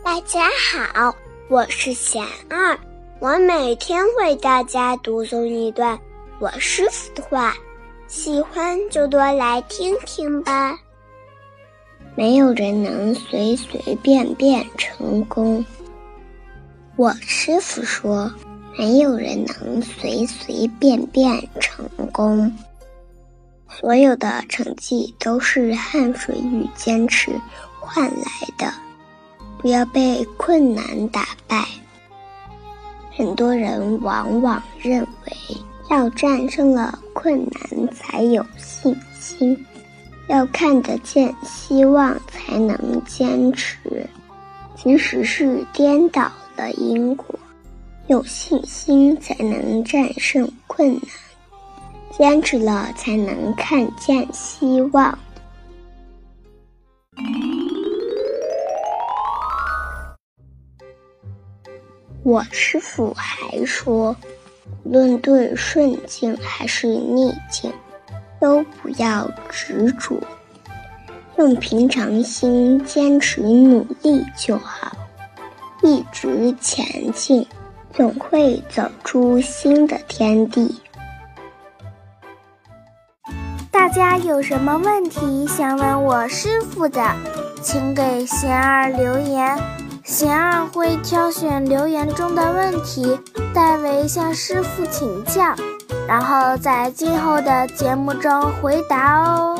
大家好，我是贤儿，我每天为大家读诵一段我师傅的话，喜欢就多来听听吧。没有人能随随便便成功。我师傅说，没有人能随随便便成功。所有的成绩都是汗水与坚持换来。不要被困难打败。很多人往往认为，要战胜了困难才有信心。要看得见希望才能坚持，其实是颠倒了因果。有信心才能战胜困难，坚持了才能看见希望。我师傅还说，无论对顺境还是逆境。都不要执着，用平常心坚持努力就好，一直前进，总会走出新的天地。大家有什么问题想问我师傅的，请给贤儿留言，贤儿会挑选留言中的问题，代为向师傅请教。然后在今后的节目中回答哦。